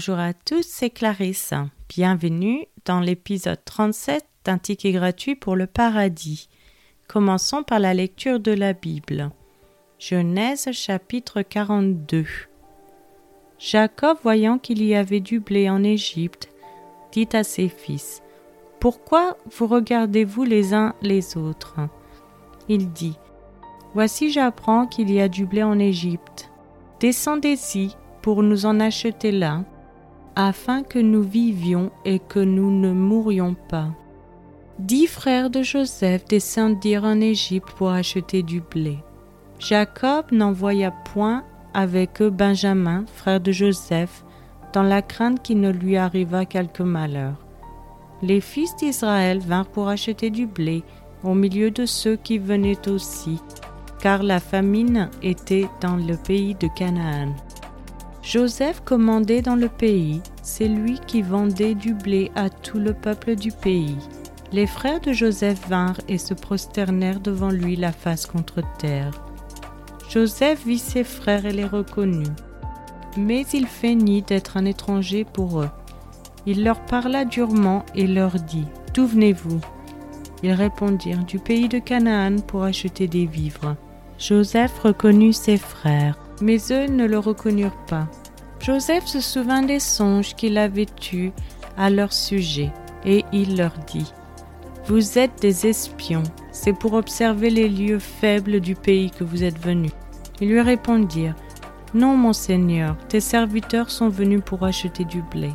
Bonjour à tous, c'est Clarisse. Bienvenue dans l'épisode 37 d'un ticket gratuit pour le paradis. Commençons par la lecture de la Bible. Genèse chapitre 42. Jacob, voyant qu'il y avait du blé en Égypte, dit à ses fils Pourquoi vous regardez-vous les uns les autres? Il dit Voici, j'apprends qu'il y a du blé en Égypte. Descendez-y pour nous en acheter là, afin que nous vivions et que nous ne mourions pas. Dix frères de Joseph descendirent en Égypte pour acheter du blé. Jacob n'envoya point avec eux Benjamin, frère de Joseph, dans la crainte qu'il ne lui arrivât quelque malheur. Les fils d'Israël vinrent pour acheter du blé au milieu de ceux qui venaient aussi, car la famine était dans le pays de Canaan. Joseph commandait dans le pays, c'est lui qui vendait du blé à tout le peuple du pays. Les frères de Joseph vinrent et se prosternèrent devant lui la face contre terre. Joseph vit ses frères et les reconnut. Mais il feignit d'être un étranger pour eux. Il leur parla durement et leur dit D'où venez-vous? Ils répondirent Du pays de Canaan pour acheter des vivres. Joseph reconnut ses frères, mais eux ne le reconnurent pas. Joseph se souvint des songes qu'il avait eus à leur sujet, et il leur dit Vous êtes des espions, c'est pour observer les lieux faibles du pays que vous êtes venus. Ils lui répondirent Non, mon Seigneur, tes serviteurs sont venus pour acheter du blé.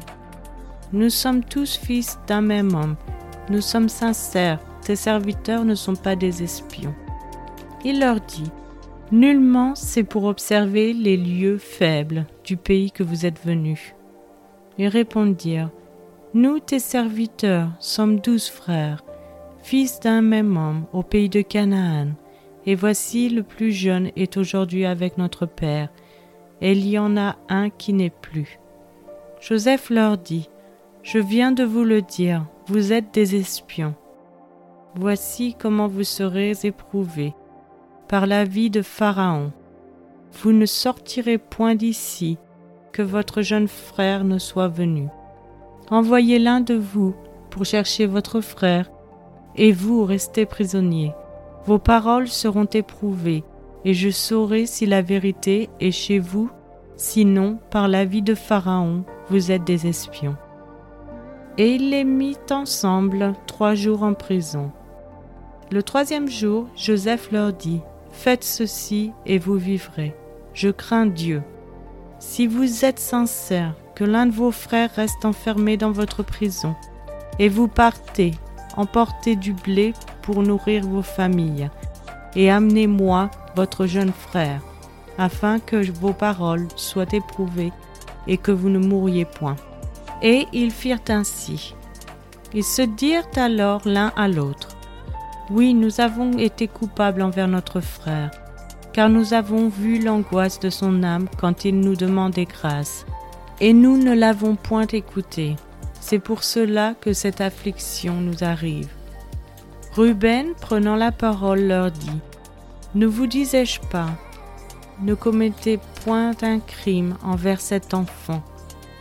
Nous sommes tous fils d'un même homme, nous sommes sincères, tes serviteurs ne sont pas des espions. Il leur dit Nullement c'est pour observer les lieux faibles du pays que vous êtes venus. Ils répondirent Nous, tes serviteurs, sommes douze frères, fils d'un même homme, au pays de Canaan, et voici le plus jeune est aujourd'hui avec notre père, et il y en a un qui n'est plus. Joseph leur dit Je viens de vous le dire, vous êtes des espions. Voici comment vous serez éprouvés par la vie de Pharaon. Vous ne sortirez point d'ici, que votre jeune frère ne soit venu. Envoyez l'un de vous pour chercher votre frère, et vous restez prisonniers. Vos paroles seront éprouvées, et je saurai si la vérité est chez vous, sinon, par la vie de Pharaon, vous êtes des espions. Et il les mit ensemble trois jours en prison. Le troisième jour, Joseph leur dit, Faites ceci et vous vivrez. Je crains Dieu. Si vous êtes sincère, que l'un de vos frères reste enfermé dans votre prison, et vous partez, emportez du blé pour nourrir vos familles, et amenez-moi votre jeune frère, afin que vos paroles soient éprouvées et que vous ne mouriez point. Et ils firent ainsi. Ils se dirent alors l'un à l'autre, oui, nous avons été coupables envers notre frère, car nous avons vu l'angoisse de son âme quand il nous demandait grâce, et nous ne l'avons point écouté. C'est pour cela que cette affliction nous arrive. Ruben, prenant la parole, leur dit, Ne vous disais-je pas, ne commettez point un crime envers cet enfant,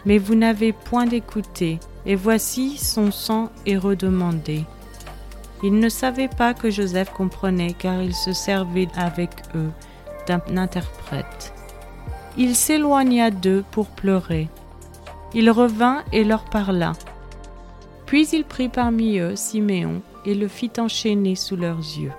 mais vous n'avez point d'écouter, et voici son sang est redemandé. Ils ne savaient pas que Joseph comprenait car il se servait avec eux d'un interprète. Il s'éloigna d'eux pour pleurer. Il revint et leur parla. Puis il prit parmi eux Siméon et le fit enchaîner sous leurs yeux.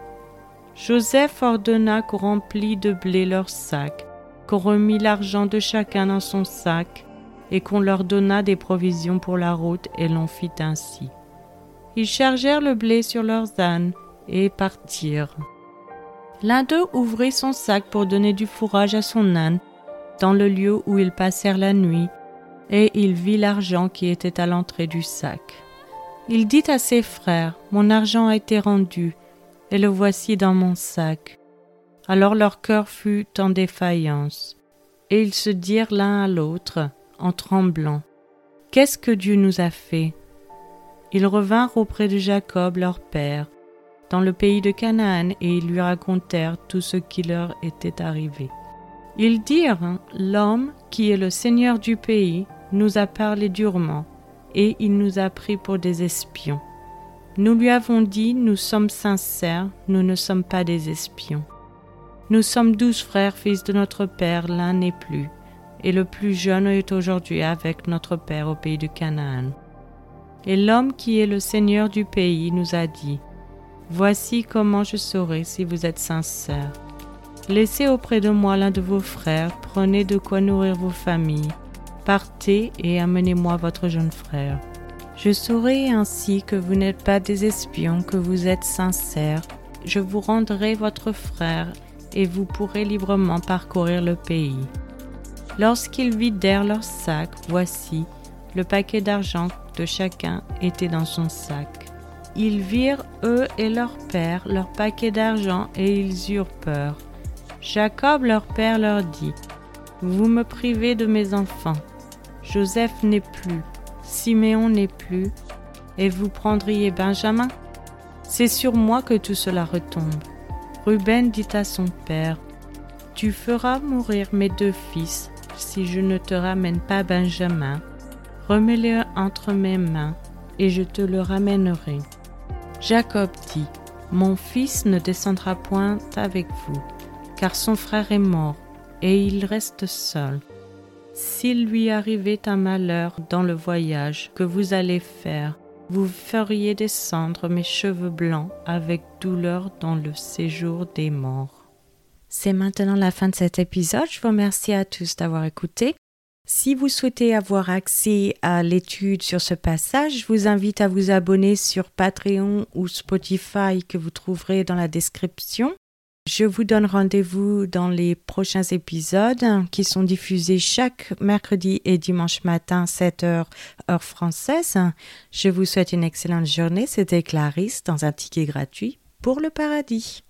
Joseph ordonna qu'on remplît de blé leurs sacs, qu'on remit l'argent de chacun dans son sac, et qu'on leur donna des provisions pour la route, et l'on fit ainsi. Ils chargèrent le blé sur leurs ânes et partirent. L'un d'eux ouvrit son sac pour donner du fourrage à son âne dans le lieu où ils passèrent la nuit, et il vit l'argent qui était à l'entrée du sac. Il dit à ses frères, Mon argent a été rendu, et le voici dans mon sac. Alors leur cœur fut en défaillance, et ils se dirent l'un à l'autre, en tremblant, Qu'est-ce que Dieu nous a fait? Ils revinrent auprès de Jacob leur père, dans le pays de Canaan, et ils lui racontèrent tout ce qui leur était arrivé. Ils dirent, L'homme qui est le seigneur du pays nous a parlé durement, et il nous a pris pour des espions. Nous lui avons dit, nous sommes sincères, nous ne sommes pas des espions. Nous sommes douze frères, fils de notre Père, l'un n'est plus, et le plus jeune est aujourd'hui avec notre Père au pays de Canaan. Et l'homme qui est le Seigneur du pays nous a dit, Voici comment je saurai si vous êtes sincères. Laissez auprès de moi l'un de vos frères, prenez de quoi nourrir vos familles, partez et amenez-moi votre jeune frère. Je saurai ainsi que vous n'êtes pas des espions, que vous êtes sincères. Je vous rendrai votre frère, et vous pourrez librement parcourir le pays. Lorsqu'ils vidèrent leur sac, voici, le paquet d'argent chacun était dans son sac. Ils virent, eux et leur père, leur paquet d'argent, et ils eurent peur. Jacob, leur père, leur dit, Vous me privez de mes enfants. Joseph n'est plus, Siméon n'est plus, et vous prendriez Benjamin? C'est sur moi que tout cela retombe. Ruben dit à son père, Tu feras mourir mes deux fils si je ne te ramène pas Benjamin. Remets-le entre mes mains, et je te le ramènerai. Jacob dit, Mon fils ne descendra point avec vous, car son frère est mort, et il reste seul. S'il lui arrivait un malheur dans le voyage que vous allez faire, vous feriez descendre mes cheveux blancs avec douleur dans le séjour des morts. C'est maintenant la fin de cet épisode. Je vous remercie à tous d'avoir écouté. Si vous souhaitez avoir accès à l'étude sur ce passage, je vous invite à vous abonner sur Patreon ou Spotify que vous trouverez dans la description. Je vous donne rendez-vous dans les prochains épisodes qui sont diffusés chaque mercredi et dimanche matin 7h heure française. Je vous souhaite une excellente journée. C'était Clarisse dans un ticket gratuit pour le paradis.